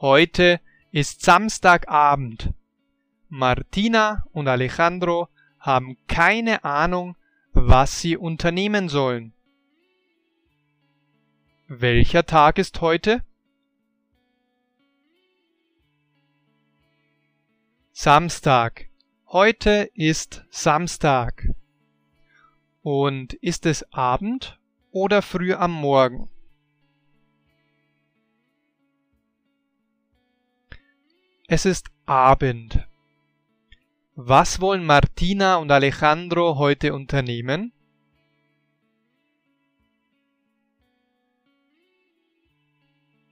Heute ist Samstagabend. Martina und Alejandro haben keine Ahnung, was sie unternehmen sollen. Welcher Tag ist heute? Samstag. Heute ist Samstag. Und ist es Abend oder früh am Morgen? Es ist Abend. Was wollen Martina und Alejandro heute unternehmen?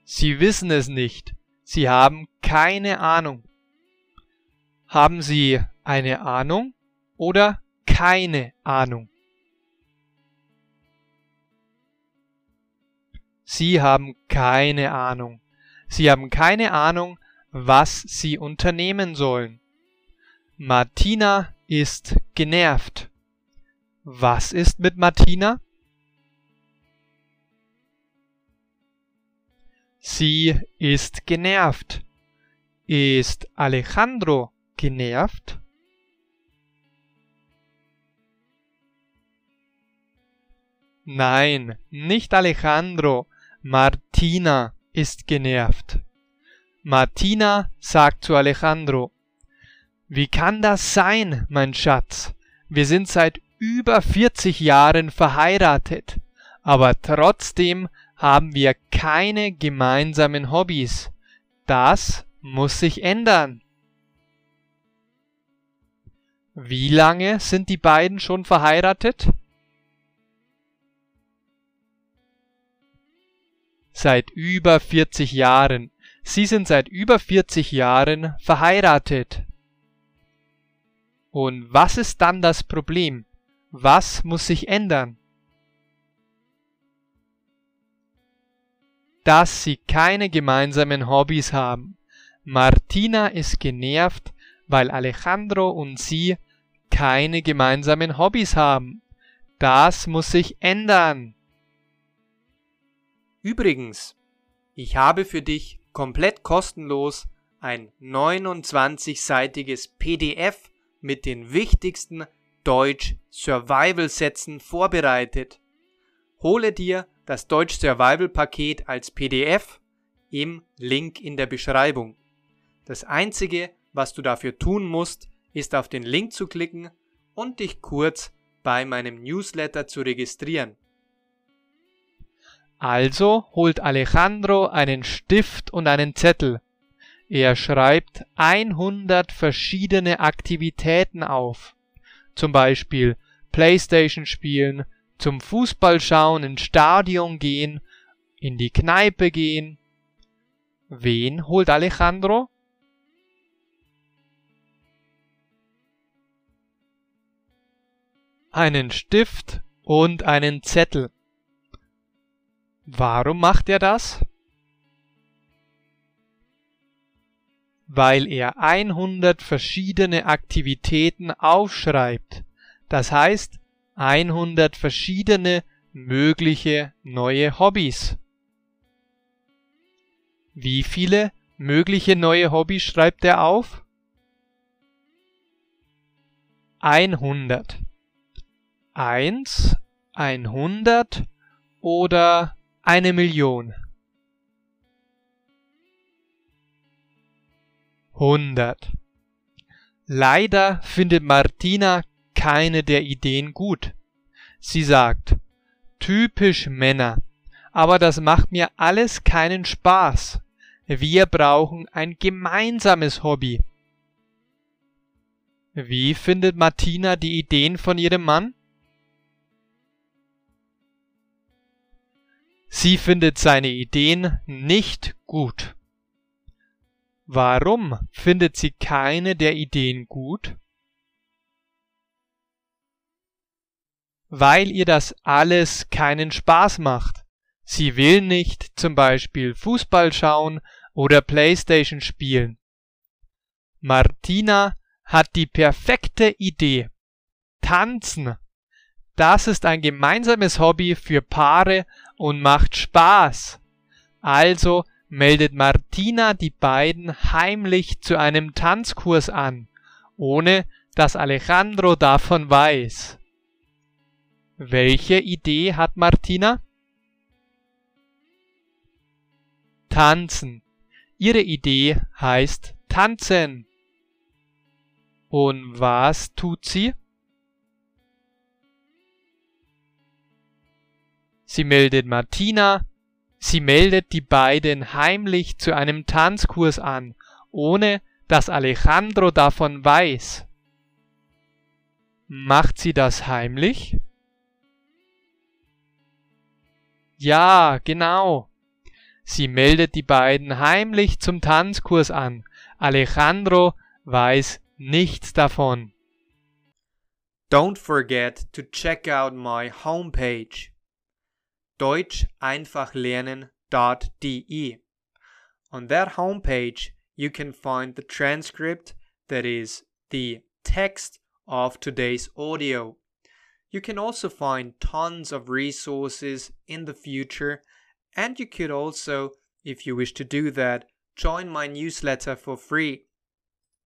Sie wissen es nicht. Sie haben keine Ahnung. Haben Sie eine Ahnung oder keine Ahnung? Sie haben keine Ahnung. Sie haben keine Ahnung, was Sie unternehmen sollen. Martina ist genervt. Was ist mit Martina? Sie ist genervt. Ist Alejandro genervt? Nein, nicht Alejandro. Martina ist genervt. Martina sagt zu Alejandro, wie kann das sein, mein Schatz? Wir sind seit über 40 Jahren verheiratet, aber trotzdem haben wir keine gemeinsamen Hobbys. Das muss sich ändern. Wie lange sind die beiden schon verheiratet? Seit über 40 Jahren. Sie sind seit über 40 Jahren verheiratet. Und was ist dann das Problem? Was muss sich ändern? Dass sie keine gemeinsamen Hobbys haben. Martina ist genervt, weil Alejandro und sie keine gemeinsamen Hobbys haben. Das muss sich ändern. Übrigens, ich habe für dich komplett kostenlos ein 29-seitiges PDF mit den wichtigsten Deutsch Survival Sätzen vorbereitet. Hole dir das Deutsch Survival Paket als PDF im Link in der Beschreibung. Das einzige, was du dafür tun musst, ist auf den Link zu klicken und dich kurz bei meinem Newsletter zu registrieren. Also holt Alejandro einen Stift und einen Zettel. Er schreibt 100 verschiedene Aktivitäten auf. Zum Beispiel Playstation spielen, zum Fußball schauen, ins Stadion gehen, in die Kneipe gehen. Wen holt Alejandro? einen Stift und einen Zettel. Warum macht er das? Weil er 100 verschiedene Aktivitäten aufschreibt. Das heißt 100 verschiedene mögliche neue Hobbys. Wie viele mögliche neue Hobbys schreibt er auf? 100. 1, 100 oder eine Million? 100. Leider findet Martina keine der Ideen gut. Sie sagt, typisch Männer, aber das macht mir alles keinen Spaß. Wir brauchen ein gemeinsames Hobby. Wie findet Martina die Ideen von ihrem Mann? Sie findet seine Ideen nicht gut. Warum findet sie keine der Ideen gut? Weil ihr das alles keinen Spaß macht. Sie will nicht zum Beispiel Fußball schauen oder Playstation spielen. Martina hat die perfekte Idee. Tanzen. Das ist ein gemeinsames Hobby für Paare und macht Spaß. Also meldet Martina die beiden heimlich zu einem Tanzkurs an, ohne dass Alejandro davon weiß. Welche Idee hat Martina? Tanzen. Ihre Idee heißt tanzen. Und was tut sie? Sie meldet Martina, sie meldet die beiden heimlich zu einem Tanzkurs an, ohne dass Alejandro davon weiß. Macht sie das heimlich? Ja, genau. Sie meldet die beiden heimlich zum Tanzkurs an. Alejandro weiß nichts davon. Don't forget to check out my homepage deutscheinfachlernen.de. On that homepage, you can find the transcript, that is, the text of today's audio. You can also find tons of resources in the future, and you could also, if you wish to do that, join my newsletter for free.